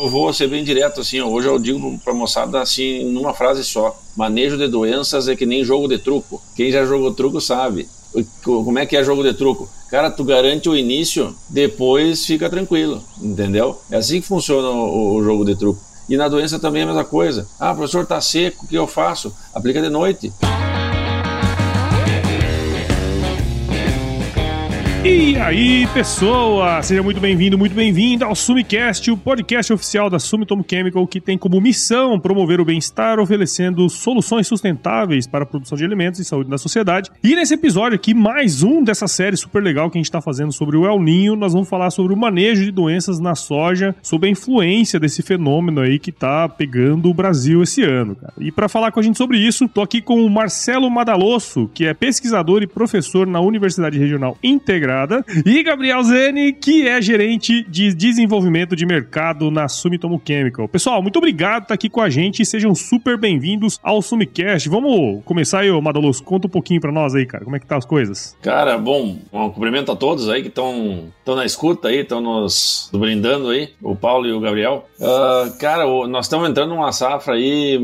Eu vou ser bem direto, assim, hoje eu digo pra moçada, assim, numa frase só. Manejo de doenças é que nem jogo de truco. Quem já jogou truco sabe. Como é que é jogo de truco? Cara, tu garante o início, depois fica tranquilo, entendeu? É assim que funciona o, o jogo de truco. E na doença também é a mesma coisa. Ah, professor, tá seco, o que eu faço? Aplica de noite. E aí, pessoa! Seja muito bem-vindo, muito bem-vindo ao Sumicast, o podcast oficial da Sumitomo Chemical que tem como missão promover o bem-estar, oferecendo soluções sustentáveis para a produção de alimentos e saúde na sociedade. E nesse episódio aqui, mais um dessa série super legal que a gente está fazendo sobre o El Ninho, nós vamos falar sobre o manejo de doenças na soja, sobre a influência desse fenômeno aí que está pegando o Brasil esse ano, cara. E para falar com a gente sobre isso, tô aqui com o Marcelo Madalosso, que é pesquisador e professor na Universidade Regional E Gabriel Zene, que é gerente de desenvolvimento de mercado na Sumitomo Chemical. Pessoal, muito obrigado por estar aqui com a gente e sejam super bem-vindos ao Sumicast. Vamos começar aí, Madaluz, conta um pouquinho para nós aí, cara, como é que tá as coisas? Cara, bom, um cumprimento a todos aí que estão na escuta aí, estão nos brindando aí, o Paulo e o Gabriel. Uh, cara, nós estamos entrando numa safra aí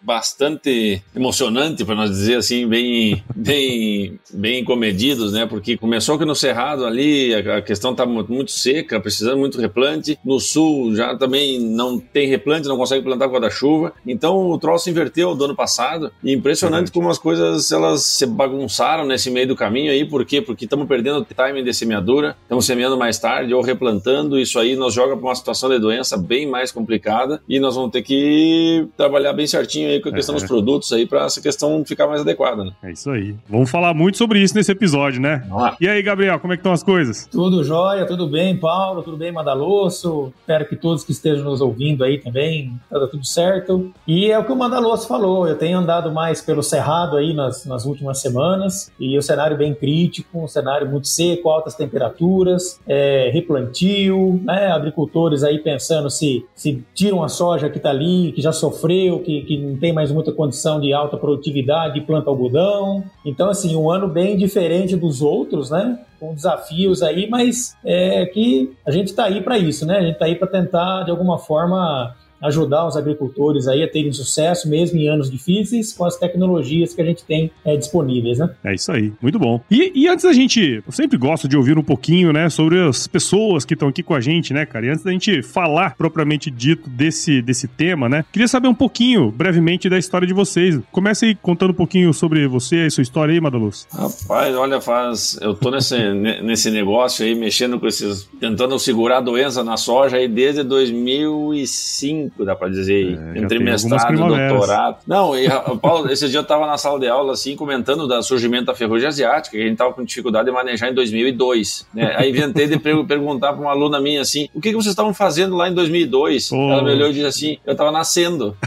bastante emocionante, para nós dizer assim, bem, bem, bem comedidos, né? Porque começou que no Cerrado ali a questão está muito seca, precisando muito replante. No sul já também não tem replante, não consegue plantar com a chuva. Então o troço inverteu do ano passado. E impressionante uhum. como as coisas elas se bagunçaram nesse meio do caminho aí. Por quê? Porque estamos perdendo o timing de semeadura, estamos semeando mais tarde ou replantando. Isso aí nos joga para uma situação de doença bem mais complicada e nós vamos ter que trabalhar bem certinho aí com a questão dos produtos aí para essa questão ficar mais adequada. Né? É isso aí. Vamos falar muito sobre isso nesse episódio, né? E aí, Gabriel, como é que estão as coisas? Tudo jóia, tudo bem, Paulo, tudo bem, Mandaloso. Espero que todos que estejam nos ouvindo aí também, tá tudo certo. E é o que o Mandaloso falou, eu tenho andado mais pelo Cerrado aí nas, nas últimas semanas, e o cenário bem crítico, um cenário muito seco, altas temperaturas, é, replantio, né, agricultores aí pensando se, se tiram a soja que está ali, que já sofreu, que, que não tem mais muita condição de alta produtividade planta algodão. Então, assim, um ano bem diferente dos outros, né? Com desafios aí, mas é que a gente está aí para isso, né? A gente está aí para tentar, de alguma forma, ajudar os agricultores aí a terem sucesso, mesmo em anos difíceis, com as tecnologias que a gente tem é, disponíveis, né? É isso aí, muito bom. E, e, antes da gente, eu sempre gosto de ouvir um pouquinho, né, sobre as pessoas que estão aqui com a gente, né, cara? E antes da gente falar propriamente dito desse, desse tema, né, queria saber um pouquinho, brevemente, da história de vocês. Comece aí contando um pouquinho sobre você e sua história aí, Madaluz. Rapaz, olha, faz. Eu tô nesse, nesse negócio aí, mexendo com esses. tentando segurar a doença na soja aí desde 2005 dá pra dizer, é, entre mestrado e doutorado. Não, e, Paulo, esse dia eu tava na sala de aula, assim, comentando do surgimento da ferrugem asiática, que a gente tava com dificuldade de manejar em 2002. Né? Aí inventei de perguntar pra uma aluna minha assim, o que, que vocês estavam fazendo lá em 2002? Oh. Ela me olhou e disse assim, eu tava nascendo.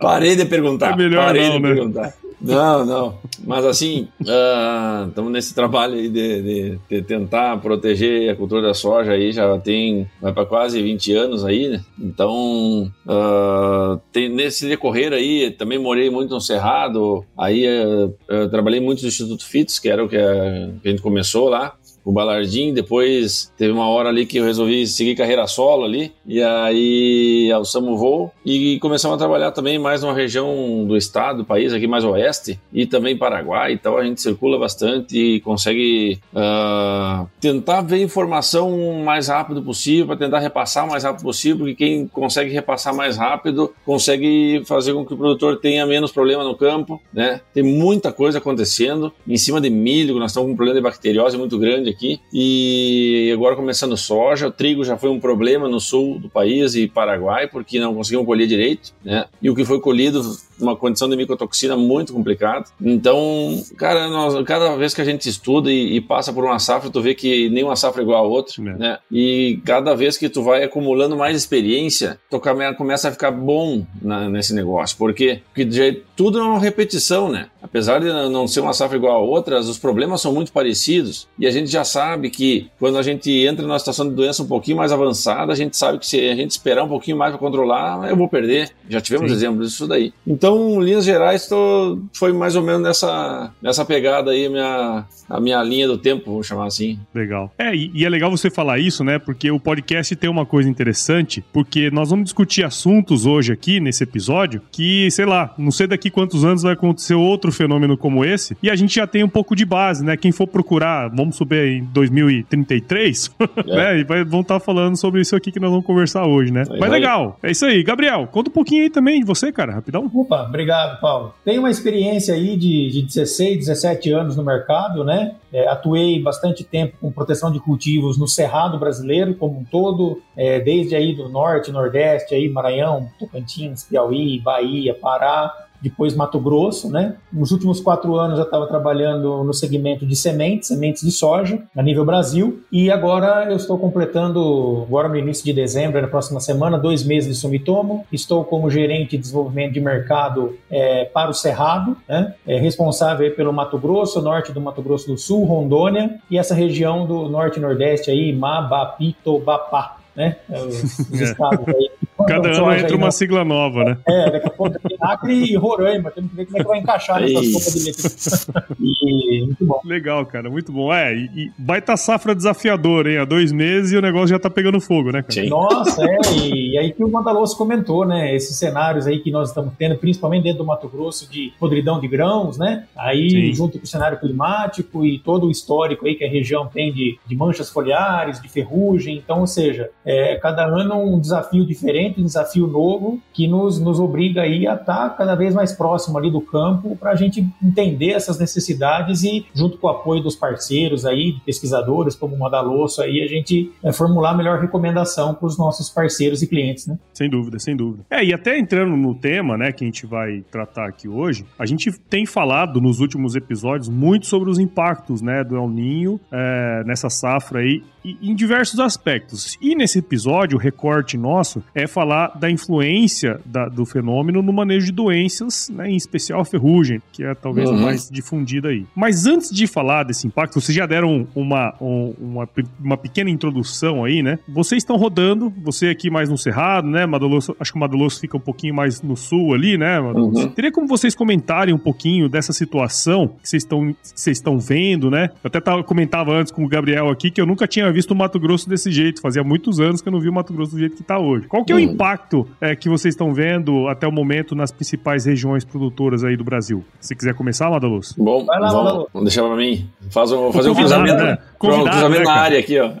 Parei de perguntar. É melhor parei não, de né? perguntar. Não, não. Mas assim, estamos uh, nesse trabalho aí de, de, de, tentar proteger a cultura da soja aí, já tem, vai para quase 20 anos aí, né? Então, uh, tem, nesse decorrer aí, também morei muito no Cerrado, aí uh, trabalhei muito no Instituto FITS, que era o que a gente começou lá, o Balardim, depois teve uma hora ali que eu resolvi seguir carreira solo ali, e aí alçamos o voo e começamos a trabalhar também mais numa região do estado, do país, aqui mais oeste, e também Paraguai, então a gente circula bastante e consegue uh, tentar ver informação o mais rápido possível, para tentar repassar o mais rápido possível, porque quem consegue repassar mais rápido consegue fazer com que o produtor tenha menos problema no campo, né? Tem muita coisa acontecendo, em cima de milho, nós estamos com um problema de bacteriose muito grande aqui. E agora começando soja, o trigo já foi um problema no sul do país e Paraguai, porque não conseguiam colher direito, né? E o que foi colhido uma condição de micotoxina muito complicada. Então, cara, nós, cada vez que a gente estuda e, e, passa por uma safra, tu vê que nenhuma safra é igual a outra, é. né? E cada vez que tu vai acumulando mais experiência, tu começa a ficar bom na, nesse negócio. Por quê? Porque já, tudo é uma repetição, né? Apesar de não ser uma safra igual a outras, os problemas são muito parecidos e a gente já sabe que quando a gente entra numa situação de doença um pouquinho mais avançada, a gente sabe que se a gente esperar um pouquinho mais para controlar, eu vou perder. Já tivemos Sim. exemplos disso daí. Então, Então, linhas gerais, tô, foi mais ou menos nessa, nessa pegada aí, a minha, a minha linha do tempo, vamos chamar assim. Legal. É, e, e é legal você falar isso, né? Porque o podcast tem uma coisa interessante, porque nós vamos discutir assuntos hoje aqui, nesse episódio, que, sei lá, não sei daqui quantos anos vai acontecer outro fenômeno como esse, e a gente já tem um pouco de base, né? Quem for procurar, vamos subir em 2033, é. né? E vai, vão estar tá falando sobre isso aqui que nós vamos conversar hoje, né? Mas legal, é isso aí. Gabriel, conta um pouquinho aí também de você, cara, rapidão. Opa, obrigado, Paulo. Tenho uma experiência aí de, de 16, 17 anos no mercado, né? É, atuei bastante tempo com proteção de cultivos no Cerrado brasileiro como um todo, é, desde aí do norte, nordeste, aí Maranhão, Tocantins, Piauí, Bahia, Pará, depois Mato Grosso, né? Nos últimos quatro anos eu estava trabalhando no segmento de sementes, sementes de soja, a nível Brasil, e agora eu estou completando, agora no início de dezembro, na próxima semana, dois meses de Sumitomo. Estou como gerente de desenvolvimento de mercado é, para o Cerrado, né? É, responsável pelo Mato Grosso, norte do Mato Grosso do Sul, Rondônia, e essa região do norte e nordeste aí, Mabapitobapá, né? Os, os estados aí Cada ano entra uma sigla nova, né? É, daqui a pouco tem Acre e Roraima. Temos que ver como é que vai encaixar nessas sopas de letra. E muito bom. Legal, cara, muito bom. É, e, e baita safra desafiadora, hein? Há dois meses e o negócio já tá pegando fogo, né, cara? Sim. Nossa, é. E, e aí que o Mandaloso comentou, né? Esses cenários aí que nós estamos tendo, principalmente dentro do Mato Grosso, de podridão de grãos, né? Aí, Sim. junto com o cenário climático e todo o histórico aí que a região tem de, de manchas foliares, de ferrugem. Então, ou seja, é, cada ano um desafio diferente um desafio novo que nos, nos obriga aí a estar cada vez mais próximo ali do campo para a gente entender essas necessidades e, junto com o apoio dos parceiros aí, pesquisadores como o Madalosso, aí a gente é, formular a melhor recomendação para os nossos parceiros e clientes, né? Sem dúvida, sem dúvida. É, e até entrando no tema, né, que a gente vai tratar aqui hoje, a gente tem falado nos últimos episódios muito sobre os impactos, né, do El Ninho é, nessa safra aí, em diversos aspectos. E nesse episódio, o recorte nosso é falar da influência da, do fenômeno no manejo de doenças, né, em especial a ferrugem, que é talvez uhum. a mais difundida aí. Mas antes de falar desse impacto, vocês já deram uma, uma, uma pequena introdução aí, né? Vocês estão rodando, você aqui mais no Cerrado, né? Madaloso, acho que o Madaloso fica um pouquinho mais no sul ali, né? Uhum. Teria como vocês comentarem um pouquinho dessa situação que vocês estão, vocês estão vendo, né? Eu até tava, comentava antes com o Gabriel aqui que eu nunca tinha visto o Mato Grosso desse jeito. Fazia muitos anos que eu não vi o Mato Grosso do jeito que tá hoje. Qual que é o Hum. impacto é, que vocês estão vendo até o momento nas principais regiões produtoras aí do Brasil? Se quiser começar, Madaluz. Bom, Vai lá, vamos, vamos deixar para mim. Faz um, fazer um cruzamento, né? Pronto, cruzamento né, na área aqui, ó.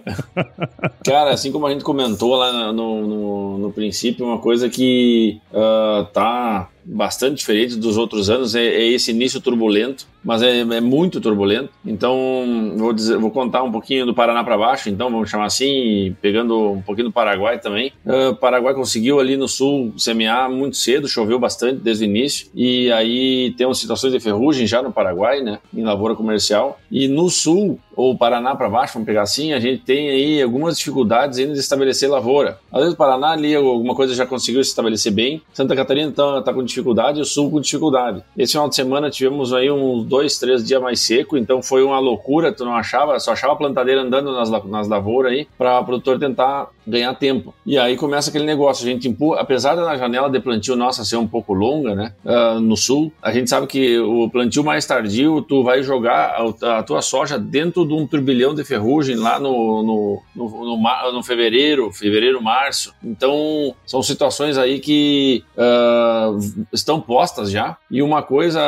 cara, assim como a gente comentou lá no, no, no princípio, uma coisa que uh, tá bastante diferente dos outros anos é, é esse início turbulento, mas é, é, muito turbulento. Então, vou, dizer, vou contar um pouquinho do Paraná para baixo, então vamos chamar assim, pegando um pouquinho do Paraguai também. O uh, Paraguai conseguiu ali no sul semear muito cedo, choveu bastante desde o início, e aí tem umas situações de ferrugem já no Paraguai, né, em lavoura comercial. E no sul, ou Paraná para baixo, vamos pegar assim, a gente tem aí algumas dificuldades ainda de estabelecer lavoura. Às vezes Paraná ali alguma coisa já conseguiu se estabelecer bem, Santa Catarina então está com dificuldade e o Sul com dificuldade. Esse final de semana tivemos aí uns dois, três dias mais seco, então foi uma loucura, tu não achava, só achava plantadeira andando nas, nas lavouras aí para o produtor tentar ganhar tempo. E aí começa aquele negócio, a gente empurra, apesar da janela de plantio nossa ser um pouco longa, né, uh, no Sul, a gente sabe que o plantio mais tardio, tu vai jogar a, a tua soja dentro de um turbilhão de ferrugem lá no, no, no, no, no fevereiro, fevereiro, março. Então, são situações aí que uh, estão postas já. E uma coisa,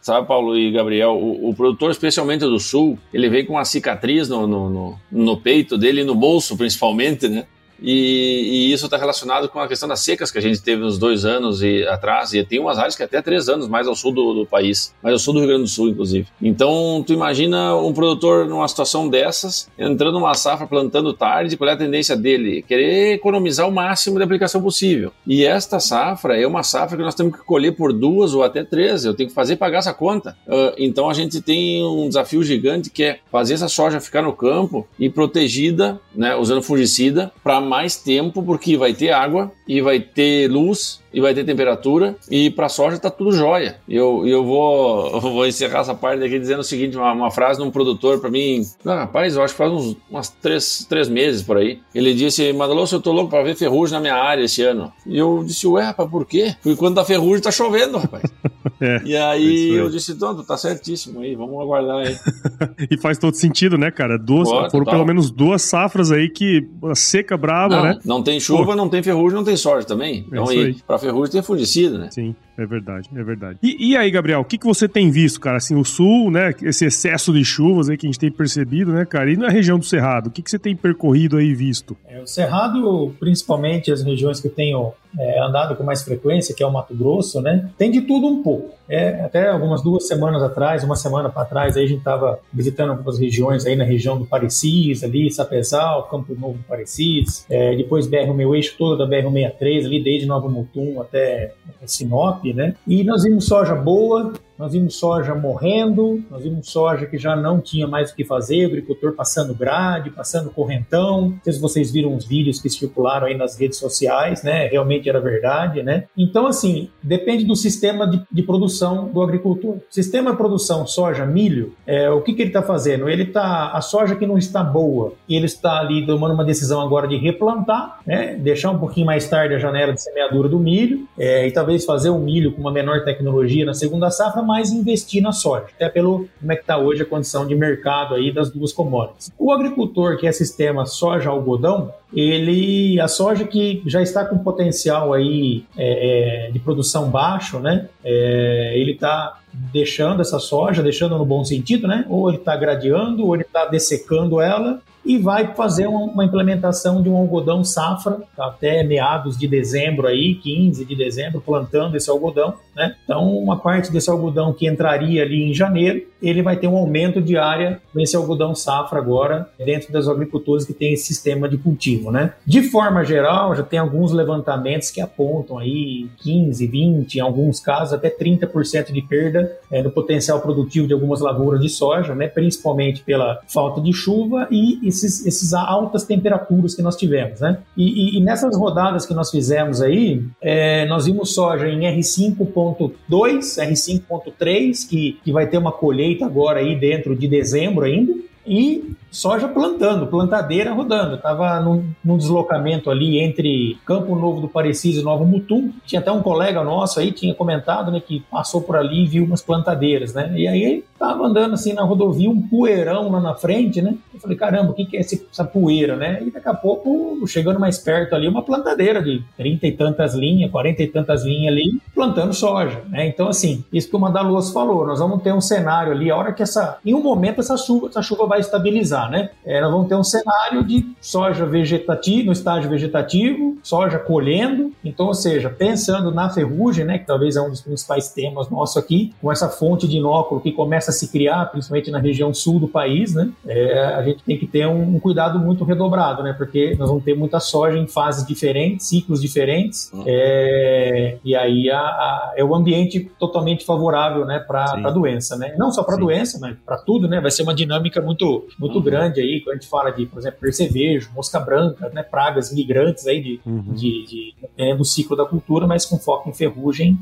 sabe, Paulo e Gabriel, o, o produtor, especialmente do Sul, ele vem com uma cicatriz no, no, no, no peito dele e no bolso, principalmente, né? E, e isso está relacionado com a questão das secas que a gente teve uns dois anos e, atrás, e tem umas áreas que até três anos mais ao sul do, do, país, mais ao sul do Rio Grande do Sul, inclusive. Então, tu imagina um produtor numa situação dessas, entrando numa safra, plantando tarde, qual é a tendência dele? Querer economizar o máximo de aplicação possível. E esta safra é uma safra que nós temos que colher por duas ou até três, eu tenho que fazer pagar essa conta. Uh, então, a gente tem um desafio gigante que é fazer essa soja ficar no campo e protegida, né, usando fungicida, para mais tempo, porque vai ter água e vai ter luz e vai ter temperatura. E para soja tá tudo jóia. Eu, eu vou, eu vou encerrar essa parte aqui dizendo o seguinte: uma, uma frase de um produtor para mim. Ah, rapaz, eu acho que faz uns umas três, três meses por aí. Ele disse: Madaloso, eu tô louco para ver ferrugem na minha área esse ano. E eu disse: Ué, rapaz, por quê? Porque quando tá ferrugem tá chovendo, rapaz. é, e aí eu disse: Tonto, tá certíssimo aí, vamos aguardar aí. e faz todo sentido, né, cara? Duas, Pô, foram pelo menos duas safras aí que seca braba, não, né? Não tem chuva, Pô. não tem ferrugem, não tem sorte também. Então, é aí, pra ferrugem tem fungicida, né? Sim. É verdade, é verdade. E, e, aí, Gabriel, o que, que você tem visto, cara? Assim, o sul, né? Esse excesso de chuvas aí que a gente tem percebido, né, cara? E na região do Cerrado, o que, que você tem percorrido aí visto? É, o Cerrado, principalmente as regiões que eu tenho é, andado com mais frequência, que é o Mato Grosso, né? Tem de tudo um pouco. É, até algumas duas semanas atrás, uma semana para trás, aí a gente estava visitando algumas regiões aí na região do Parecis, ali, Sapezal, Campo Novo do Parecis, é, depois BR, meu eixo todo da BR-63, ali desde Nova Mutum até Sinop, né? E nós vimos soja boa, nós vimos soja morrendo, nós vimos soja que já não tinha mais o que fazer, o agricultor passando grade, passando correntão. Não sei se vocês viram os vídeos que circularam aí nas redes sociais, né? Realmente era verdade, né? Então, assim, depende do sistema de, de produção do agricultor. Sistema de produção soja, milho, é, o que, que ele está fazendo? Ele está, a soja que não está boa, ele está ali tomando uma decisão agora de replantar, né? Deixar um pouquinho mais tarde a janela de semeadura do milho é, e talvez fazer o milho com uma menor tecnologia na segunda safra, mais investir na soja, até pelo como é que está hoje a condição de mercado aí das duas commodities. O agricultor que é sistema soja-algodão, ele a soja que já está com potencial aí é, é, de produção baixo, né? É, ele está deixando essa soja, deixando no bom sentido, né? Ou ele está gradeando, ou ele está dessecando ela e vai fazer uma implementação de um algodão safra até meados de dezembro aí, 15 de dezembro, plantando esse algodão, né? Então, uma parte desse algodão que entraria ali em janeiro, ele vai ter um aumento de área nesse algodão safra agora, dentro das agricultores que tem esse sistema de cultivo, né? De forma geral, já tem alguns levantamentos que apontam aí 15, 20, em alguns casos até 30% de perda é, no potencial produtivo de algumas lavouras de soja, né? Principalmente pela falta de chuva e esses, esses altas temperaturas que nós tivemos, né? E, e, e nessas rodadas que nós fizemos aí, é, nós vimos soja em R5.2, R5.3, que, que vai ter uma colheita agora aí dentro de dezembro ainda, e soja plantando, plantadeira rodando. Estava num, num, deslocamento ali entre Campo Novo do Parecido e Nova Mutum. Tinha até um colega nosso aí, tinha comentado, né, que passou por ali e viu umas plantadeiras, né? E aí estava andando assim na rodovia, um poeirão lá na frente, né? Falei, caramba, o que, que é esse, essa poeira, né? E daqui a pouco, chegando mais perto ali, uma plantadeira de trinta e tantas linhas, quarenta e tantas linhas ali, plantando soja, né? Então, assim, isso que o Mandaluz falou, nós vamos ter um cenário ali, a hora que essa, em um momento essa chuva, essa chuva vai estabilizar né? É, nós vamos ter um cenário de soja vegetativa, no estágio vegetativo, soja colhendo. Então, ou seja, pensando na ferrugem, né, que talvez é um dos principais temas nosso aqui, com essa fonte de inóculo que começa a se criar, principalmente na região sul do país, né? É, a gente tem que ter um, cuidado muito redobrado, né? Porque nós vamos ter muita soja em fases diferentes, ciclos diferentes, uhum. é, e aí a, a, é o ambiente totalmente favorável, né, para a doença, né? Não só para a doença, mas para tudo, né? Vai ser uma dinâmica muito, muito uhum. grande grande aí, quando a gente fala de, por exemplo, percevejo, mosca branca, né, pragas migrantes aí de, uhum. de, de é, do ciclo da cultura, mas com foco em ferrugem,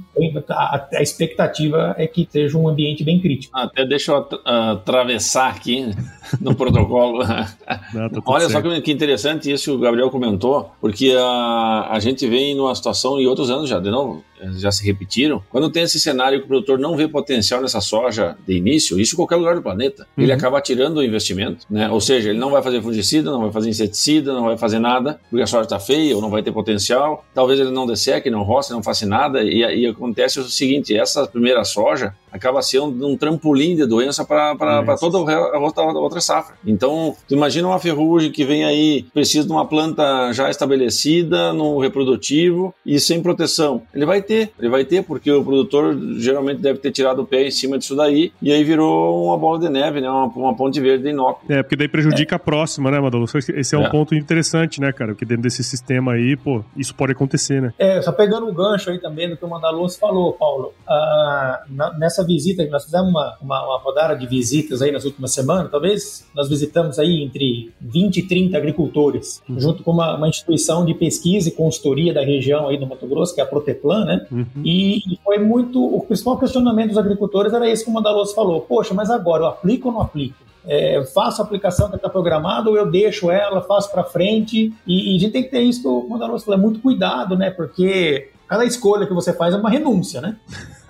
a, a, expectativa é que seja um ambiente bem crítico. Até deixa eu atravessar aqui no protocolo. Não, tá Olha só que interessante isso que o Gabriel comentou, porque a, a gente vem numa situação, e outros anos já, de novo, já se repetiram, quando tem esse cenário que o produtor não vê potencial nessa soja de início, isso em qualquer lugar do planeta, uhum. ele acaba tirando o investimento, né? Ou seja, ele não vai fazer fungicida, não vai fazer inseticida, não vai fazer nada, porque a soja está feia ou não vai ter potencial. Talvez ele não desseque, não roce, não faça nada. E, e acontece o seguinte: essa primeira soja acaba sendo um trampolim de doença para toda a outra, outra safra. Então, tu imagina uma ferrugem que vem aí, precisa de uma planta já estabelecida, no reprodutivo e sem proteção. Ele vai ter, ele vai ter, porque o produtor geralmente deve ter tirado o pé em cima disso daí e aí virou uma bola de neve, né? Uma, uma ponte verde inócula. É, porque daí prejudica é. a próxima, né, Madalo? Esse é um é. ponto interessante, né, cara? Porque dentro desse sistema aí, pô, isso pode acontecer, né? É, só pegando o gancho aí também do que o Mandaluz falou, Paulo. Uh, nessa nessa visita, nós fizemos uma, uma, uma rodada de visitas aí nas últimas semanas, talvez nós visitamos aí entre 20 e 30 agricultores, uhum. junto com uma, uma, instituição de pesquisa e consultoria da região aí do Mato Grosso, que é a Proteplan, né? Uhum. E, foi muito, o principal questionamento dos agricultores era esse que o Mandaloso falou, poxa, mas agora eu aplico ou não aplico? É, faço a aplicação que está programada ou eu deixo ela, faço para frente. E, e, a gente tem que ter isso que o Mandaloso falou, é muito cuidado, né? Porque cada escolha que você faz é uma renúncia, né?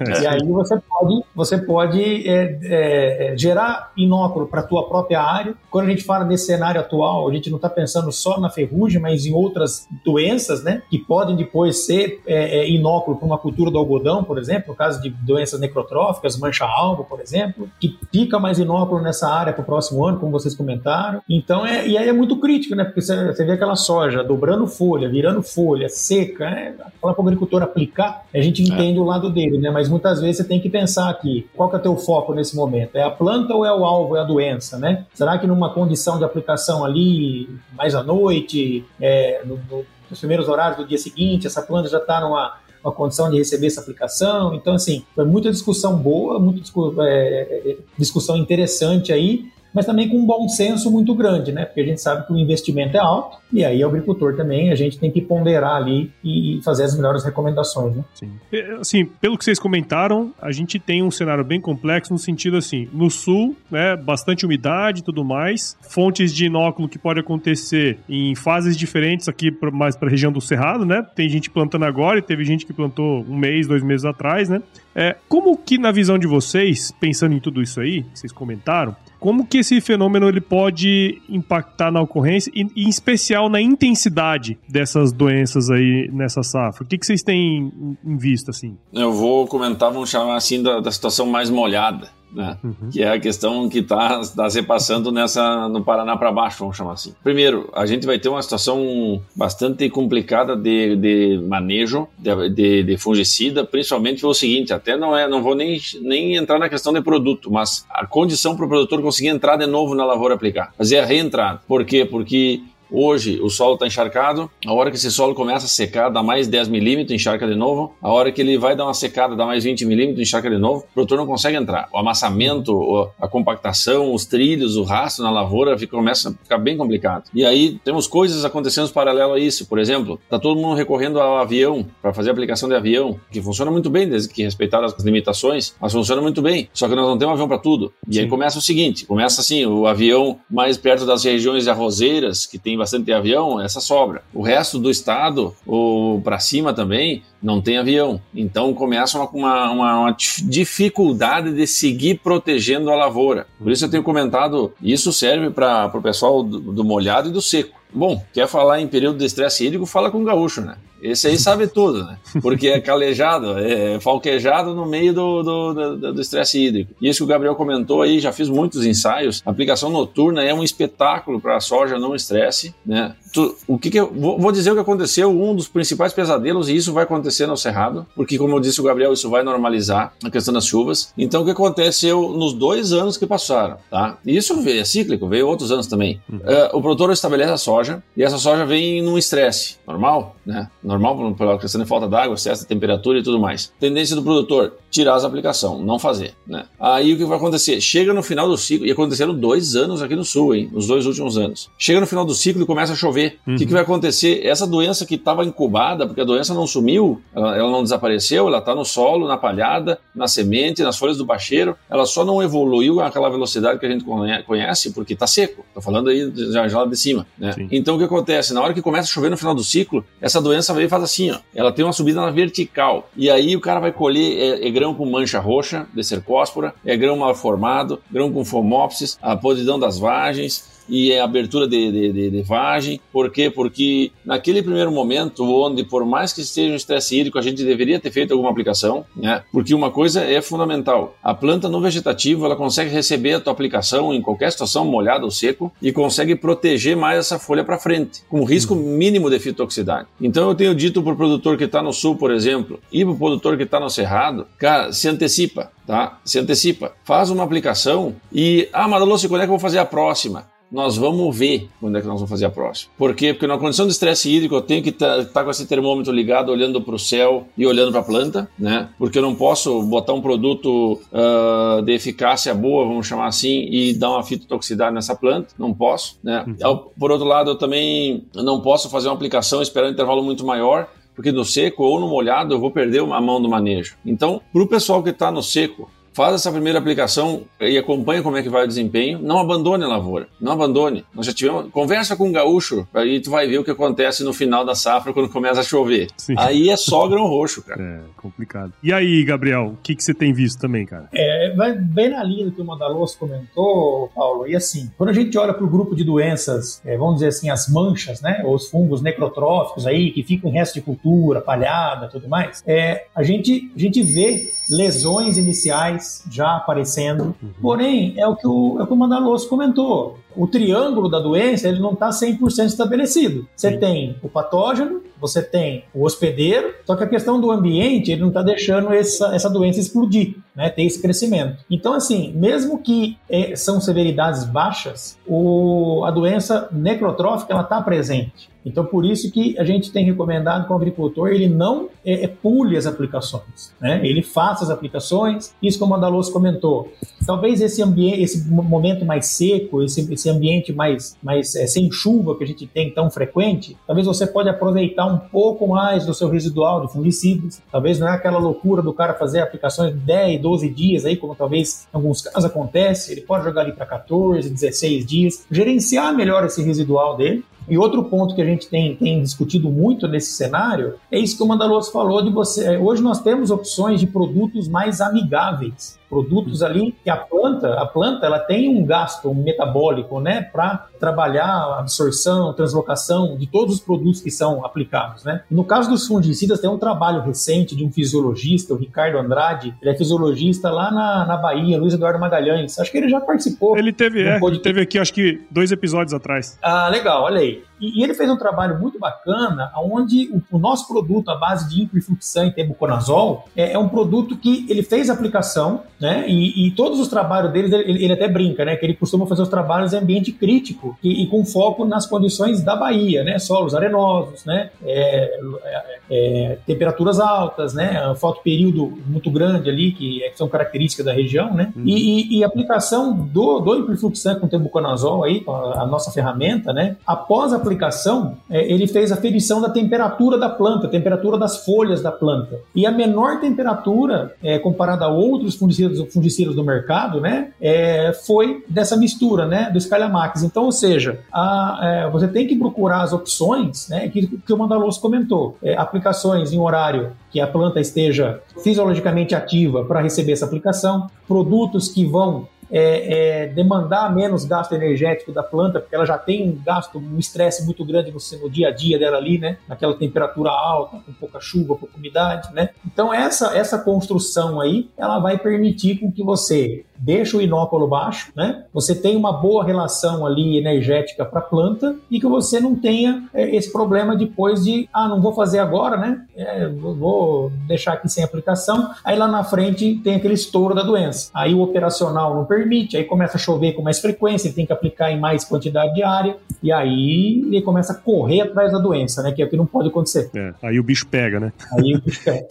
É. E aí você pode, você pode é, é, é gerar inóculo para a tua própria área. Quando a gente fala nesse cenário atual, a gente não está pensando só na ferrugem, mas em outras doenças, né? Que podem depois ser é, é, inóculo para uma cultura do algodão, por exemplo, no caso de doenças necrotróficas, mancha-alvo, por exemplo, que fica mais inóculo nessa área para o próximo ano, como vocês comentaram. Então, é, e aí é muito crítico, né? Porque você, você vê aquela soja dobrando folha, virando folha, seca, né? Falar para o agricultor aplicar, a gente entende o lado dele, né? Mas muitas vezes você tem que pensar aqui, qual que é o teu foco nesse momento? É a planta ou é o alvo, é a doença, né? Será que numa condição de aplicação ali, mais à noite, é, no, no, nos primeiros horários do dia seguinte, essa planta já está numa uma condição de receber essa aplicação. Então, assim, foi muita discussão boa, muita é, é, discussão interessante aí mas também com um bom senso muito grande, né? Porque a gente sabe que o investimento é alto e aí o agricultor também a gente tem que ponderar ali e fazer as melhores recomendações, né? Sim. Assim, pelo que vocês comentaram, a gente tem um cenário bem complexo no sentido assim, no sul, né, bastante umidade e tudo mais, fontes de inóculo que pode acontecer em fases diferentes aqui mais para a região do Cerrado, né? Tem gente plantando agora e teve gente que plantou um mês, dois meses atrás, né? É, como que na visão de vocês, pensando em tudo isso aí, que vocês comentaram, como que esse fenômeno ele pode impactar na ocorrência e, em especial na intensidade dessas doenças aí nessa safra? O que, que vocês têm em vista assim? Eu vou comentar, vamos chamar assim da, da situação mais molhada né? Uhum. que é a questão que está tá se passando nessa, no Paraná para baixo, vamos chamar assim. Primeiro, a gente vai ter uma situação bastante complicada de, de manejo de, de, de fungicida, principalmente pelo seguinte, até não é, não vou nem, nem entrar na questão de produto, mas a condição para o produtor conseguir entrar de novo na lavoura aplicar, fazer a reentrada. Por quê? Porque Hoje o solo está encharcado, a hora que esse solo começa a secar, dá mais 10 milímetros, encharca de novo. A hora que ele vai dar uma secada, dá mais 20 milímetros, encharca de novo. O produtor não consegue entrar. O amassamento, a compactação, os trilhos, o rastro na lavoura fica, começa a ficar bem complicado. E aí temos coisas acontecendo paralelo a isso. Por exemplo, está todo mundo recorrendo ao avião para fazer a aplicação de avião, que funciona muito bem, desde que respeitar as limitações, mas funciona muito bem. Só que nós não temos avião para tudo. E Sim. aí começa o seguinte: começa assim, o avião mais perto das regiões arrozeiras, que tem bastante avião, essa sobra. O resto do estado, ou para cima também, não tem avião. Então começa uma, uma, uma, dificuldade de seguir protegendo a lavoura. Por isso eu tenho comentado, isso serve para o pessoal do, do molhado e do seco. Bom, quer falar em período de estresse hídrico, fala com o gaúcho, né? Esse aí sabe tudo, né? Porque é calejado, é falquejado no meio do, estresse hídrico. E isso que o Gabriel comentou aí, já fiz muitos ensaios. A aplicação noturna é um espetáculo para a soja não estresse, né? Tu, o que, que eu vou, vou, dizer o que aconteceu, um dos principais pesadelos, e isso vai acontecer no Cerrado, porque, como eu disse o Gabriel, isso vai normalizar a questão das chuvas. Então, o que aconteceu nos dois anos que passaram, tá? Isso veio, é cíclico, veio outros anos também. Uhum. Uh, o produtor estabelece a soja, e essa soja vem num estresse normal, né? normal pela questão de falta d'água, excesso de temperatura e tudo mais. Tendência do produtor, tirar as aplicações, não fazer. Né? Aí o que vai acontecer? Chega no final do ciclo, e aconteceram dois anos aqui no sul, hein? Nos dois últimos anos. Chega no final do ciclo e começa a chover. O uhum. que, que vai acontecer? Essa doença que estava incubada, porque a doença não sumiu, ela, ela não desapareceu, ela está no solo, na palhada, na semente, nas folhas do bacheiro, ela só não evoluiu àquela velocidade que a gente conhece, porque está seco. Estou falando aí já, já lá de cima. Né? Então o que acontece? Na hora que começa a chover no final do ciclo, essa doença veio e faz assim, ó. Ela tem uma subida na vertical. E aí o cara vai colher é, é grão com mancha roxa, de cercóspora, é grão mal formado, grão com fomopsis, a podridão das vagens, e é abertura de, de, de, de, vagem. Por quê? Porque naquele primeiro momento, onde por mais que esteja um estresse hídrico, a gente deveria ter feito alguma aplicação, né? Porque uma coisa é fundamental: a planta no vegetativo ela consegue receber a tua aplicação em qualquer situação, molhada ou seco, e consegue proteger mais essa folha para frente, com risco uhum. mínimo de fitotoxicidade. Então eu tenho dito para o produtor que está no sul, por exemplo, e para o produtor que está no cerrado, cara, se antecipa, tá? Se antecipa, faz uma aplicação e, ah, Madaloso, quando é que eu vou fazer a próxima? Nós vamos ver quando é que nós vamos fazer a próxima. Por quê? Porque na condição de estresse hídrico eu tenho que estar tá, tá com esse termômetro ligado, olhando para o céu e olhando para a planta, né? Porque eu não posso botar um produto uh, de eficácia boa, vamos chamar assim, e dar uma fitotoxicidade nessa planta. Não posso, né? Uhum. Por outro lado, eu também não posso fazer uma aplicação esperando um intervalo muito maior, porque no seco ou no molhado eu vou perder a mão do manejo. Então, para o pessoal que está no seco, Faz essa primeira aplicação e acompanha como é que vai o desempenho. Não abandone a lavoura. Não abandone. Nós já tivemos. Conversa com um gaúcho, aí tu vai ver o que acontece no final da safra quando começa a chover. Sim. Aí é só grão roxo, cara. É, complicado. E aí, Gabriel, o que, que você tem visto também, cara? É, vai bem na linha do que o Mandaloso comentou, Paulo. E assim, quando a gente olha para o grupo de doenças, é, vamos dizer assim, as manchas, né? Ou os fungos necrotróficos aí, que ficam em resto de cultura, palhada tudo mais, é, a, gente, a gente vê lesões iniciais já aparecendo. Uhum. Porém, é o que o, é o, que o Mandaloso comentou. O triângulo da doença ele não está 100% estabelecido. Você Sim. tem o patógeno, você tem o hospedeiro, só que a questão do ambiente ele não está deixando essa, essa doença explodir, né, ter esse crescimento. Então, assim, mesmo que é, são severidades baixas, o, a doença necrotrófica ela está presente. Então, por isso que a gente tem recomendado que o agricultor ele não é, é, pule as aplicações, né? Ele faça as aplicações. Isso como a Dalos comentou. Talvez esse ambiente, esse momento mais seco, esse, esse ambiente mais, mais é, sem chuva que a gente tem tão frequente, talvez você pode aproveitar um pouco mais do seu residual de fungicidas. Talvez não é aquela loucura do cara fazer aplicações de 10, 12 dias aí, como talvez em alguns casos acontece. Ele pode jogar ali para 14, 16 dias, gerenciar melhor esse residual dele e outro ponto que a gente tem, tem discutido muito nesse cenário é isso que o Mandaloso falou de você. Hoje nós temos opções de produtos mais amigáveis produtos ali que a planta, a planta ela tem um gasto metabólico, né, para trabalhar a absorção, translocação de todos os produtos que são aplicados, né? No caso dos fungicidas tem um trabalho recente de um fisiologista, o Ricardo Andrade, ele é fisiologista lá na, na Bahia, Luiz Eduardo Magalhães. Acho que ele já participou. Ele teve, é, ele teve aqui acho que dois episódios atrás. Ah, legal, olha aí. E, e ele fez um trabalho muito bacana, onde o, o nosso produto, a base de imperfluxan e tebuconazol, é, é um produto que ele fez aplicação né? E, e, todos os trabalhos deles, ele, ele, até brinca, né? Que ele costuma fazer os trabalhos em ambiente crítico e, e com foco nas condições da Bahia, né? Solos arenosos, né? É, é, é temperaturas altas, né? Foto período muito grande ali, que, é, que são características da região, né? Hum. E, e, aplicação do, do com tebuconazol aí, a, a, nossa ferramenta, né? Após a aplicação, é, ele fez a ferição da temperatura da planta, temperatura das folhas da planta. E a menor temperatura, é, comparada a outros fungicidas fungicidas, do mercado, né, é, foi dessa mistura, né, do Scalamax. Então, ou seja, a, é, você tem que procurar as opções, né, que, que o Mandaloso comentou, é, aplicações em horário que a planta esteja fisiologicamente ativa para receber essa aplicação, produtos que vão é, é, demandar menos gasto energético da planta, porque ela já tem um gasto, um estresse muito grande no, no, dia a dia dela ali, né? Naquela temperatura alta, com pouca chuva, pouca umidade, né? Então essa, essa construção aí, ela vai permitir com que você deixa o inóculo baixo, né? Você tem uma boa relação ali energética para a planta e que você não tenha é, esse problema depois de, ah, não vou fazer agora, né? É, vou deixar aqui sem aplicação. Aí lá na frente tem aquele estouro da doença. Aí o operacional não permite, aí começa a chover com mais frequência, ele tem que aplicar em mais quantidade de área e aí ele começa a correr atrás da doença, né? Que é o que não pode acontecer. É, aí o bicho pega, né? Aí o bicho pega.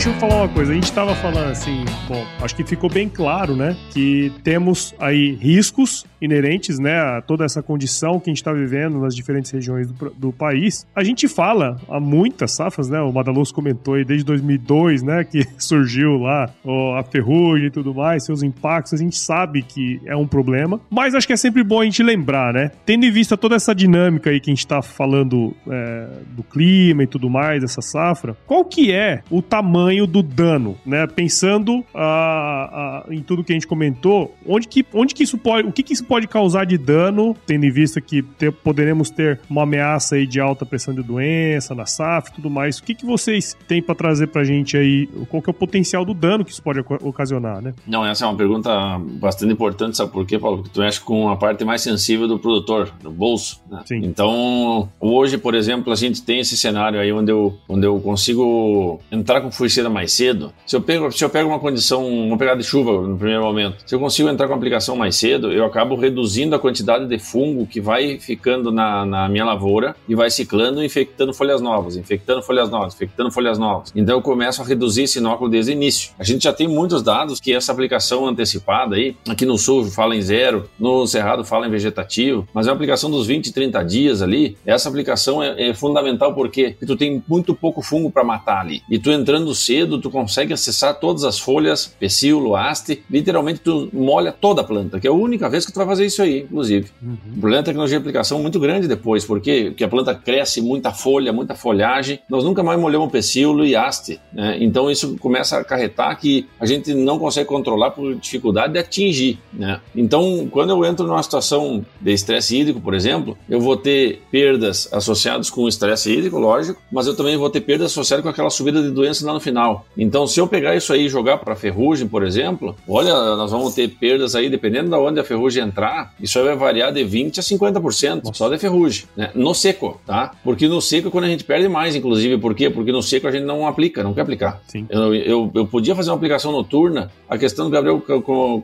deixa eu falar uma coisa. A gente estava falando assim, bom, acho que ficou bem claro, né? Que temos aí riscos inerentes, né, a toda essa condição que a gente está vivendo nas diferentes regiões do, do, país. A gente fala há muitas safras, né? O Madaloso comentou aí desde 2002, né, que surgiu lá ó, a ferrugem e tudo mais, seus impactos. A gente sabe que é um problema, mas acho que é sempre bom a gente lembrar, né? Tendo em vista toda essa dinâmica aí que a gente está falando é, do clima e tudo mais, dessa safra, qual que é o tamanho do dano, né? Pensando ah, ah, em tudo que a gente comentou, onde que, onde que isso pode, o que, que isso pode causar de dano, tendo em vista que ter, poderemos ter uma ameaça aí de alta pressão de doença na safra e tudo mais. O que, que vocês têm para trazer pra gente aí? Qual que é o potencial do dano que isso pode ocasionar, né? Não, essa é uma pergunta bastante importante, sabe por quê, Paulo? Porque tu mexe com a parte mais sensível do produtor, do bolso. Né? Sim. Então, hoje, por exemplo, a gente tem esse cenário aí onde eu, onde eu consigo entrar com fungicida mais cedo. Se eu pego, se eu pego uma condição, uma pegada de chuva no primeiro momento, se eu consigo entrar com a aplicação mais cedo, eu acabo reduzindo a quantidade de fungo que vai ficando na, na minha lavoura e vai ciclando, infectando folhas novas, infectando folhas novas, infectando folhas novas. Então eu começo a reduzir esse inóculo desde o início. A gente já tem muitos dados que essa aplicação antecipada aí, aqui no sul fala em zero, no cerrado fala em vegetativo, mas é uma aplicação dos 20, 30 dias ali. Essa aplicação é, é fundamental porque tu tem muito pouco fungo para matar ali. E tu entrando cedo, tu consegue acessar todas as folhas, pecíolo, haste, literalmente tu molha toda a planta, que é a única vez que tu vai fazer isso aí, inclusive. Uhum. O problema é tecnologia de aplicação muito grande depois, porque, porque a planta cresce muita folha, muita folhagem, nós nunca mais molhamos pecíolo e haste, né? Então isso começa a acarretar que a gente não consegue controlar por dificuldade de atingir, né? Então, quando eu entro numa situação de estresse hídrico, por exemplo, eu vou ter perdas associadas com o estresse hídrico, lógico, mas eu também vou ter perdas associadas com aquela subida de doença lá no final. Então, se eu pegar isso aí e jogar para ferrugem, por exemplo, olha, nós vamos ter perdas aí, dependendo de onde a ferrugem entrar, isso aí vai variar de 20 a 50% só de ferrugem, né? No seco, tá? Porque no seco é quando a gente perde mais, inclusive, por quê? Porque no seco a gente não aplica, não quer aplicar. Sim. Eu, eu, eu podia fazer uma aplicação noturna, a questão do Gabriel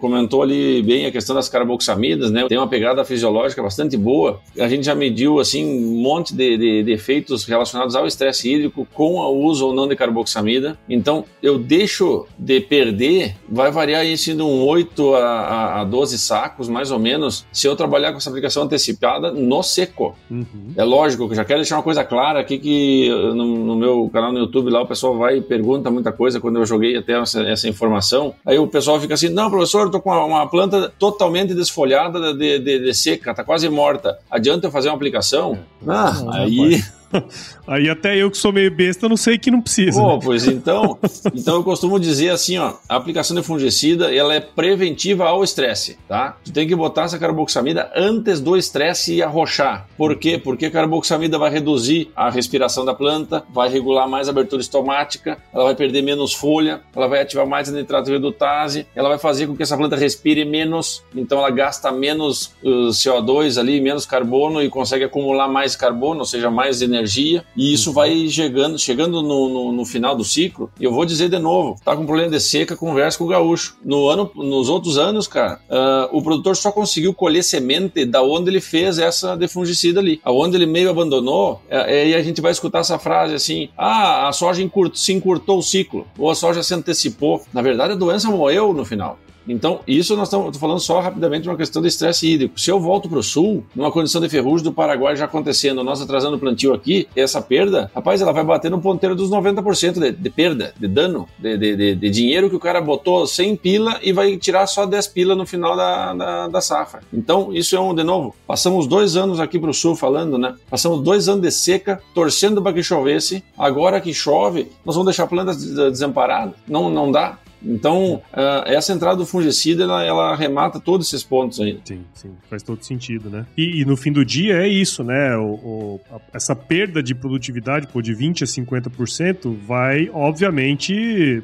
comentou ali bem a questão das carboxamidas, né? Tem uma pegada fisiológica bastante boa. A gente já mediu, assim, um monte de, de, de efeitos relacionados ao estresse hídrico com o uso ou não de carboxamida. Então, eu deixo de perder, vai variar isso de um 8 a, a 12 sacos, mais ou menos, se eu trabalhar com essa aplicação antecipada no seco. Uhum. É lógico que eu já quero deixar uma coisa clara aqui que no, no, meu canal no YouTube lá o pessoal vai e pergunta muita coisa quando eu joguei até essa, essa informação. Aí o pessoal fica assim, não, professor, eu tô com uma, uma planta totalmente desfolhada de, de, de, seca, tá quase morta. Adianta eu fazer uma aplicação? Ah, não, aí... Aí até eu que sou meio besta não sei que não precisa. Pô, né? pois então, então eu costumo dizer assim, ó, a aplicação de fungicida, ela é preventiva ao estresse, tá? Tu tem que botar essa carboxamida antes do estresse arrochar. Por quê? Porque a carboxamida vai reduzir a respiração da planta, vai regular mais a abertura estomática, ela vai perder menos folha, ela vai ativar mais a nitrato redutase, ela vai fazer com que essa planta respire menos, então ela gasta menos uh, CO2 ali, menos carbono e consegue acumular mais carbono, ou seja, mais energia e isso vai chegando, chegando no, no, no, final do ciclo. E eu vou dizer de novo: tá com problema de seca, conversa com o gaúcho. No ano, nos outros anos, cara, uh, o produtor só conseguiu colher semente da onde ele fez essa defungicida ali. Aonde ele meio abandonou, é, é, a gente vai escutar essa frase assim: ah, a soja encurtou, se encurtou o ciclo, ou a soja se antecipou. Na verdade, a doença morreu no final. Então, isso nós estamos falando só rapidamente de uma questão de estresse hídrico. Se eu volto para o sul, numa condição de ferrugem do Paraguai já acontecendo, nós atrasando o plantio aqui, essa perda, rapaz, ela vai bater no ponteiro dos 90% de, de perda, de dano, de, de, de, dinheiro que o cara botou 100 pila e vai tirar só 10 pila no final da, da, da safra. Então, isso é um, de novo, passamos dois anos aqui para o sul falando, né? Passamos dois anos de seca, torcendo para que chovesse. Agora que chove, nós vamos deixar a planta desamparada. Não, não dá. Então, uh, essa entrada do fungicida, ela, ela arremata todos esses pontos aí. Sim, sim, faz todo sentido, né? E, e no fim do dia é isso, né? O, o a, essa perda de produtividade, pô, de 20% a 50%, vai, obviamente,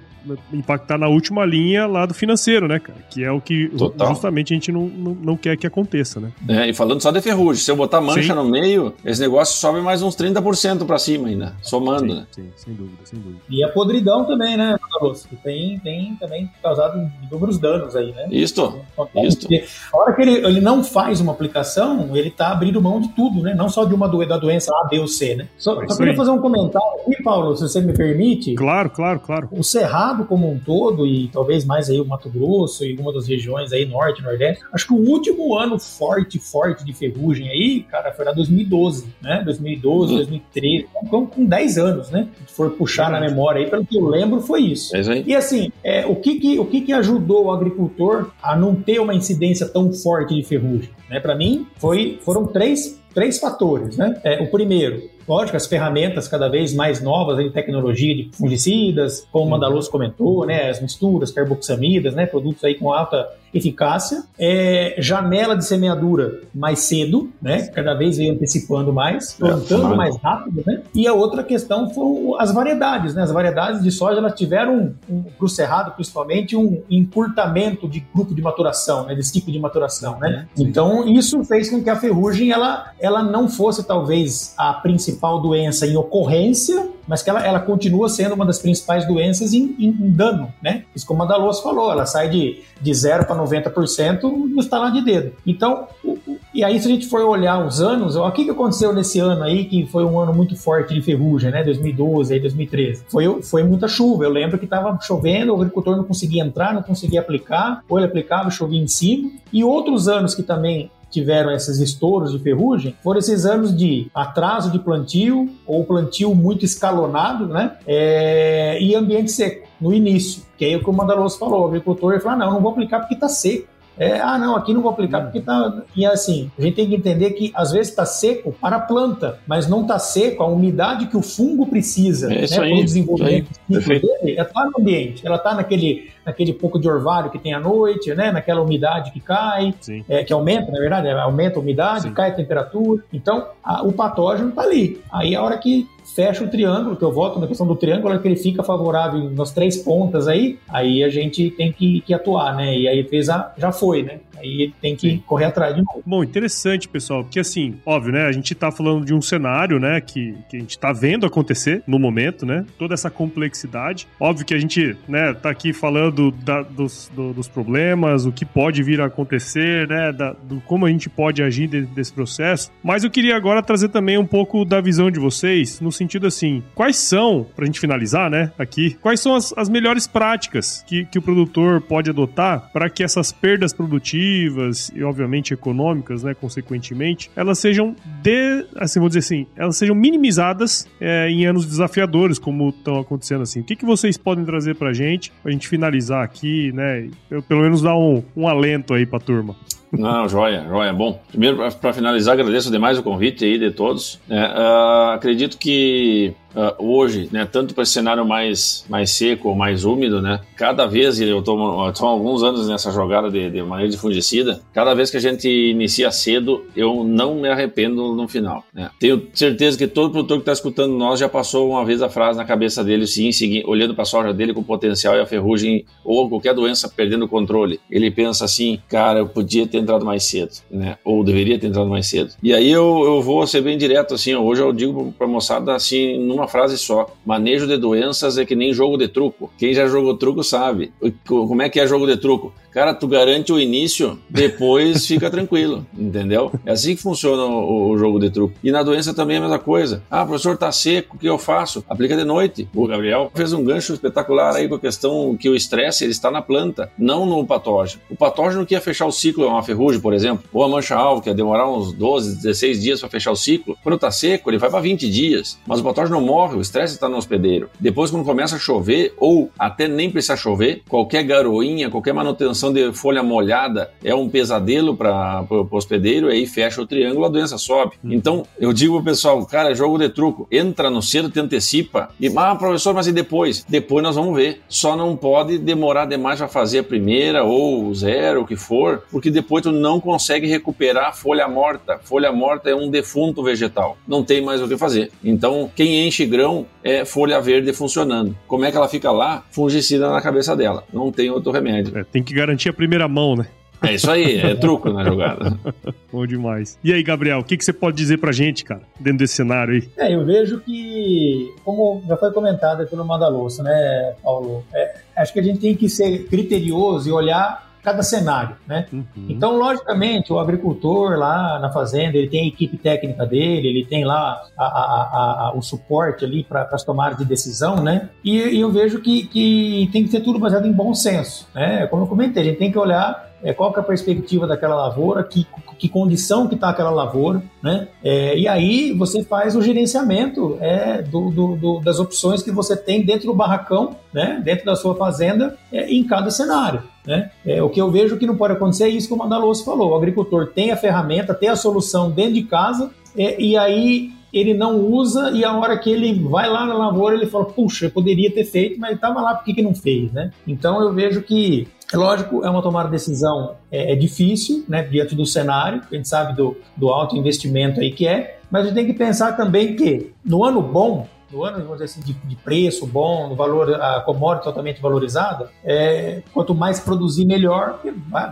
impactar na última linha lá do financeiro, né, cara? Que é o que Total. justamente a gente não, não, não, quer que aconteça, né? É, e falando só de ferrugem, se eu botar mancha sim. no meio, esse negócio sobe mais uns 30% para cima ainda, somando, sim, né? Sim, sem dúvida, sem dúvida. E a podridão também, né, Carlos? Que tem, tem também causado inúmeros danos aí, né? Isto, isto. A hora que ele, ele não faz uma aplicação, ele tá abrindo mão de tudo, né? Não só de uma do, da doença A, B ou C, né? Só, só queria fazer um comentário aqui, Paulo, se você me permite. Claro, claro, claro. O Cerrado Cerrado como um todo, e talvez mais aí o Mato Grosso e alguma das regiões aí, norte, nordeste, acho que o último ano forte, forte de ferrugem aí, cara, foi lá 2012, né? 2012, 2013, com, com 10 anos, né? Se for puxar na memória aí, pelo que eu lembro, foi isso. É e assim, é, o, que que, o que que ajudou o agricultor a não ter uma incidência tão forte de ferrugem? Né? Para mim, foi, foram três três fatores, né? É, o primeiro, lógico, as ferramentas cada vez mais novas em tecnologia de fungicidas, como o Mandaloso comentou, né, as misturas, carboxamidas, né, produtos aí com alta eficácia, é, janela de semeadura mais cedo, né? Cada vez vem antecipando mais, plantando é, mais rápido, né? E a outra questão foram as variedades, né? As variedades de soja elas tiveram um, para o cerrado principalmente um encurtamento de grupo de maturação, né? De ciclo de maturação, né? Então isso fez com que a ferrugem ela ela não fosse talvez a principal doença em ocorrência mas que ela, ela continua sendo uma das principais doenças em, em, em dano, né? Isso como a Dalos falou, ela sai de, de 0 para 90% no estalar de dedo. Então, o, o, e aí se a gente for olhar os anos, o que, que aconteceu nesse ano aí, que foi um ano muito forte de ferrugem, né? 2012, aí 2013? Foi, foi muita chuva, eu lembro que estava chovendo, o agricultor não conseguia entrar, não conseguia aplicar, ou ele aplicava, chovia em cima. E outros anos que também tiveram esses estouros de ferrugem foram esses anos de atraso de plantio ou plantio muito escalonado, né? É, e ambiente seco no início. Que é o que o Mandaloso falou, o agricultor ele falou: ah, não, não vou aplicar porque está seco. É, ah, não, aqui não vou aplicar porque tá. E assim, a gente tem que entender que às vezes está seco para a planta, mas não está seco a umidade que o fungo precisa é né, para o desenvolvimento dele. Ela está no ambiente, ela está naquele, naquele pouco de orvalho que tem à noite, né, naquela umidade que cai, é, que aumenta, na verdade, aumenta a umidade, Sim. cai a temperatura. Então, a, o patógeno está ali. Aí a hora que fecha o triângulo, que eu voto na questão do triângulo, é que ele fica favorável nas três pontas aí, aí a gente tem que, que atuar, né? E aí fez a, já foi, né? Aí ele tem que Sim. correr atrás de novo. Bom, interessante, pessoal, porque assim, óbvio, né? A gente tá falando de um cenário, né, que, que a gente tá vendo acontecer no momento, né? Toda essa complexidade. Óbvio que a gente, né, tá aqui falando da, dos, do, dos problemas, o que pode vir a acontecer, né, da, do como a gente pode agir dentro desse processo. Mas eu queria agora trazer também um pouco da visão de vocês, no sentido assim, quais são, pra gente finalizar, né, aqui, quais são as, as melhores práticas que, que o produtor pode adotar para que essas perdas produtivas e obviamente econômicas, né, consequentemente, elas sejam de, assim, vou dizer assim, elas sejam minimizadas é, em anos desafiadores, como estão acontecendo assim. O que, que vocês podem trazer pra gente, pra gente finalizar aqui, né, eu, pelo menos dar um, um alento aí pra turma? Não, joia, joia. Bom, primeiro, para finalizar, agradeço demais o convite aí de todos. É, uh, acredito que uh, hoje, né, tanto para esse cenário mais, mais seco ou mais úmido, né, cada vez, eu estou há alguns anos nessa jogada de, de manejo de fungicida, cada vez que a gente inicia cedo, eu não me arrependo no final. Né. Tenho certeza que todo produtor que está escutando nós já passou uma vez a frase na cabeça dele, sim, olhando para a soja dele com potencial e a ferrugem ou qualquer doença perdendo o controle. Ele pensa assim, cara, eu podia ter entrado mais cedo, né, ou deveria ter entrado mais cedo. E aí eu, eu vou ser bem direto, assim, hoje eu digo para a moçada, assim, numa uma frase só. Manejo de doenças é que nem jogo de truco. Quem já jogou truco sabe. Como é que é jogo de truco? Cara, tu garante o início, depois fica tranquilo, entendeu? É assim que funciona o, o, jogo de truco. E na doença também é a mesma coisa. Ah, professor, tá seco, o que eu faço? Aplica de noite. O Gabriel fez um gancho espetacular aí com a questão que o estresse ele está na planta, não no patógeno. O patógeno que ia fechar o ciclo é uma ferrugem, por exemplo, ou a mancha-alvo, que ia demorar uns 12, 16 dias para fechar o ciclo. Quando tá seco, ele vai para 20 dias. Mas o patógeno morre, o estresse está no hospedeiro. Depois, quando começa a chover, ou até nem precisa chover, qualquer garoinha, qualquer manutenção de folha molhada é um pesadelo para o hospedeiro, e aí fecha o triângulo, a doença sobe. Hum. Então, eu digo pro pessoal, cara, é jogo de truco, entra no cedo, te antecipa, e, ah, professor, mas e depois? Depois nós vamos ver. Só não pode demorar demais para fazer a primeira ou zero, o que for, porque depois tu não consegue recuperar a folha morta. Folha morta é um defunto vegetal, não tem mais o que fazer. Então, quem enche grão é folha verde funcionando. Como é que ela fica lá? Fungicida na cabeça dela. Não tem outro remédio. É, tem que garantir garantir a primeira mão, né? É isso aí, é truco na jogada. Bom demais. E aí, Gabriel, o que, que você pode dizer pra gente, cara, dentro desse cenário aí? É, eu vejo que, como já foi comentado pelo Mandaloso, né, Paulo? É, acho que a gente tem que ser criterioso e olhar cada cenário, né? Uhum. Então, logicamente, o agricultor lá na fazenda, ele tem a equipe técnica dele, ele tem lá a, a, a, o suporte ali para as tomadas de decisão, né? E, e eu vejo que, que tem que ser tudo baseado em bom senso, né? Como eu comentei, a gente tem que olhar é, qual que é a perspectiva daquela lavoura, que, que condição que está aquela lavoura, né? É, e aí você faz o gerenciamento é, do, do, do, das opções que você tem dentro do barracão, né? Dentro da sua fazenda, é, em cada cenário. Né? É, o que eu vejo que não pode acontecer é isso que o Mandaloso falou. O agricultor tem a ferramenta, tem a solução dentro de casa, é, e aí ele não usa e a hora que ele vai lá na lavoura ele fala, puxa, eu poderia ter feito, mas estava lá, por que, que não fez, né? Então eu vejo que é lógico, é uma tomada de decisão é, é, difícil, né, diante do cenário, a gente sabe do, do alto investimento aí que é, mas a gente tem que pensar também que no ano bom, no ano vamos dizer assim, de, de preço bom, no valor, a commodity totalmente valorizada, é, quanto mais produzir, melhor.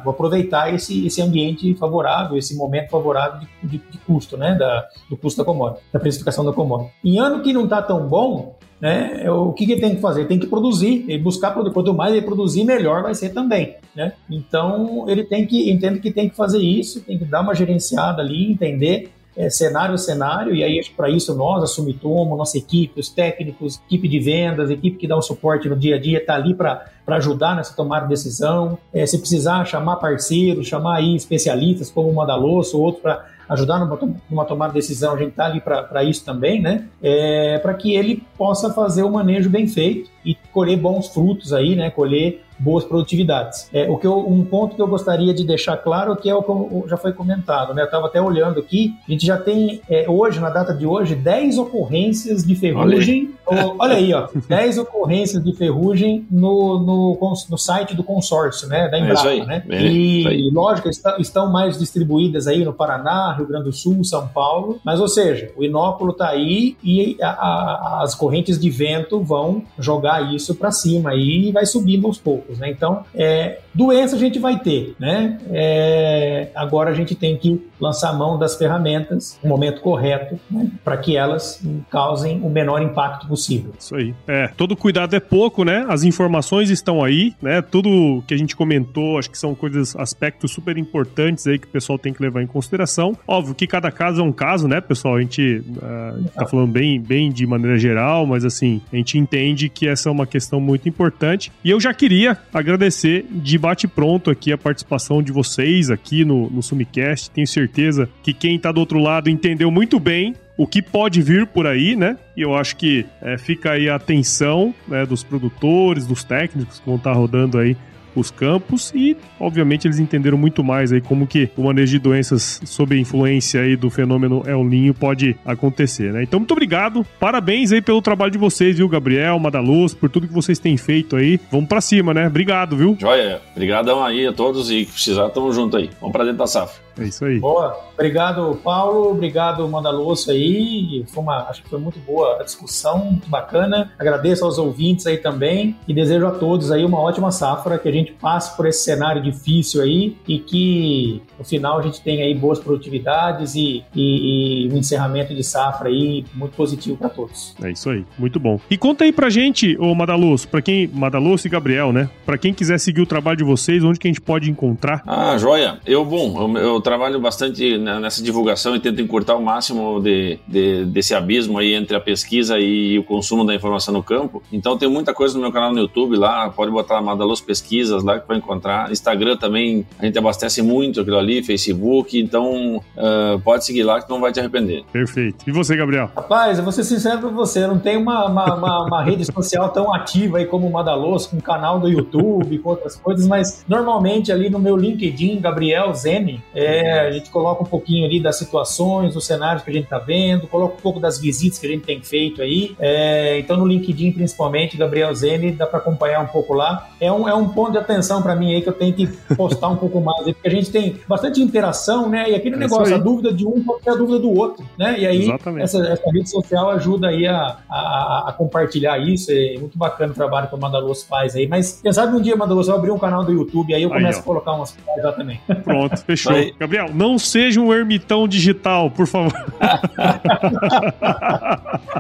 Vou aproveitar esse, esse ambiente favorável, esse momento favorável de, de, de custo, né, da, do custo da commodity, da precificação da commodity. Em ano que não está tão bom, né, o que, que ele tem que fazer? Tem que produzir, ele buscar produzir. Quanto mais ele produzir, melhor vai ser também. Né? Então, ele tem que, entende que tem que fazer isso, tem que dar uma gerenciada ali, entender é, cenário a cenário, e aí para isso nós, a Sumitomo, nossa equipe, os técnicos, equipe de vendas, equipe que dá o suporte no dia a dia, está ali para ajudar nessa tomada de decisão. É, se precisar chamar parceiros, chamar aí especialistas como o Madaloso, outros para ajudar numa, numa tomada de decisão, a gente está ali para isso também, né? É, para que ele possa fazer o manejo bem feito e colher bons frutos aí, né? Colher boas produtividades. É, o que eu, um ponto que eu gostaria de deixar claro que é o que já foi comentado, né? Eu estava até olhando aqui, a gente já tem é, hoje, na data de hoje, 10 ocorrências de ferrugem. Olha aí, olha aí ó, 10 ocorrências de ferrugem no, no, no site do consórcio, né? Da é Embrapa, é né? e, lógico, estão, estão mais distribuídas aí no Paraná, Rio Grande do Sul, São Paulo, mas ou seja, o inóculo está aí e a, a, as correntes de vento vão jogar isso para cima e vai subindo aos poucos, né? Então, é, doença a gente vai ter, né? É, agora a gente tem que lançar mão das ferramentas no momento correto, né? Para que elas causem o menor impacto possível. Isso aí. É, todo cuidado é pouco, né? As informações estão aí, né? Tudo que a gente comentou, acho que são coisas, aspectos super importantes aí que o pessoal tem que levar em consideração. Óbvio que cada caso é um caso, né, pessoal? A gente uh, tá falando bem, bem de maneira geral, mas assim, a gente entende que essa é uma questão muito importante. E eu já queria agradecer de bate-pronto aqui a participação de vocês aqui no, no Sumicast. Tenho certeza que quem tá do outro lado entendeu muito bem o que pode vir por aí, né? E eu acho que é, fica aí a atenção né, dos produtores, dos técnicos que vão estar tá rodando aí os campos e, obviamente, eles entenderam muito mais aí como que o manejo de doenças sob influência aí do fenômeno El Ninho pode acontecer, né? Então, muito obrigado, parabéns aí pelo trabalho de vocês, viu, Gabriel, Madaluz, por tudo que vocês têm feito aí. Vamos para cima, né? Obrigado, viu? Joia, obrigadão aí a todos e precisar, tamo junto aí. Vamos para dentro da safra. É isso aí. Boa. Obrigado, Paulo. Obrigado, Mandaloso aí. Foi uma, acho que foi muito boa a discussão, muito bacana. Agradeço aos ouvintes aí também e desejo a todos aí uma ótima safra, que a gente passe por esse cenário difícil aí e que no final a gente tenha aí boas produtividades e, e, e um encerramento de safra aí muito positivo para todos. É isso aí, muito bom. E conta aí pra gente, ô Madaloso, para quem Madaloso e Gabriel, né? Para quem quiser seguir o trabalho de vocês, onde que a gente pode encontrar? Ah, joia. Eu, bom, eu, eu trabalho bastante nessa divulgação e tento encurtar o máximo de, de, desse abismo aí entre a pesquisa e o consumo da informação no campo. Então tem muita coisa no meu canal no YouTube lá, pode botar Madalos Pesquisas lá que vai encontrar. Instagram também, a gente abastece muito aquilo ali, Facebook, então uh, pode seguir lá que não vai te arrepender. Perfeito. E você, Gabriel? Rapaz, eu vou ser sincero pra você, eu não tenho uma, uma, uma, uma rede social tão ativa aí como o Madalos, com canal do YouTube, com outras coisas, mas normalmente ali no meu LinkedIn, Gabriel Zene, é, é, a gente coloca um pouquinho ali das situações, dos cenários que a gente está vendo, coloca um pouco das visitas que a gente tem feito aí. É, então, no LinkedIn, principalmente, Gabriel Zene, dá para acompanhar um pouco lá. É um, é um ponto de atenção para mim aí que eu tenho que postar um pouco mais, porque a gente tem bastante interação, né? E aquele é negócio, a dúvida de um pode ser a dúvida do outro, né? E aí, essa, essa, rede social ajuda aí a, a, a, compartilhar isso. É muito bacana o trabalho que o Mandaluz faz aí. Mas, quem sabe um dia, Mandaluz, eu abrir um canal do YouTube, aí eu começo aí, a colocar umas coisas lá também. Pronto, fechou. Gabriel, não seja um ermitão digital, por favor.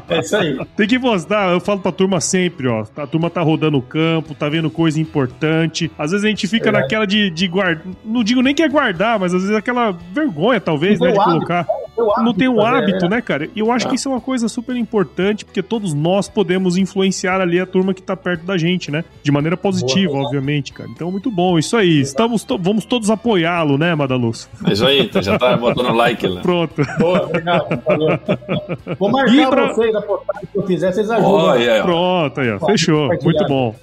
é isso aí. Tem que postar, eu falo pra turma sempre, ó. A turma tá rodando o campo, tá vendo coisa importante. Às vezes a gente fica é. naquela de, de guardar. Não digo nem que é guardar, mas às vezes aquela vergonha, talvez, né, de colocar. Hábito não tem um hábito, né, cara? E eu acho que isso é uma coisa super importante, porque todos nós podemos influenciar ali a turma que tá perto da gente, né? De maneira positiva, Boa, obviamente, cara. Então, muito bom. Isso aí. Estamos to vamos todos apoiá-lo, né, Madaluz? É isso aí, então já tá botando like lá. Pronto. Boa, obrigado. Vou marcar pra... vocês a postagem que eu fizer, vocês ajudam. Oh, yeah. Pronto, aí, ó. Fechou. Muito bom.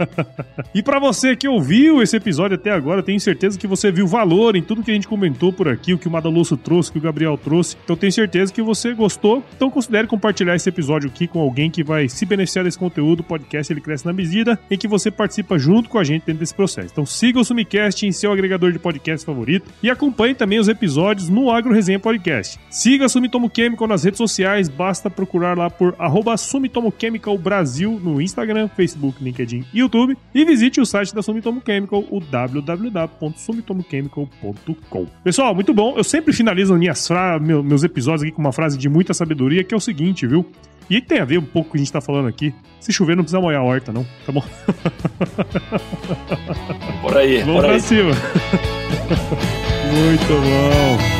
e para você que ouviu esse episódio até agora, tenho certeza que você viu valor em tudo que a gente comentou por aqui, o que o Madaloso trouxe, que o Gabriel trouxe trouxe. Então tenho certeza que você gostou. Então considere compartilhar esse episódio aqui com alguém que vai se beneficiar desse conteúdo. O podcast ele cresce na medida em que você participa junto com a gente dentro desse processo. Então siga o Sumicast em seu agregador de podcast favorito e acompanhe também os episódios no Agro Resenha Podcast. Siga a Sumitomo Chemical nas redes sociais, basta procurar lá por arroba Sumitomo Chemical Brasil no Instagram, Facebook, LinkedIn e YouTube e visite o site da Sumitomo Chemical, o www.sumitomochemical.com. Pessoal, muito bom. Eu sempre finalizo minhas meus episódios aqui com uma frase de muita sabedoria, que é o seguinte, viu? E tem a ver um pouco com o que a gente tá falando aqui. Se chover, não precisa molhar a horta, não. Tá bom? Por aí, Vamos por pra aí. cima. Muito bom.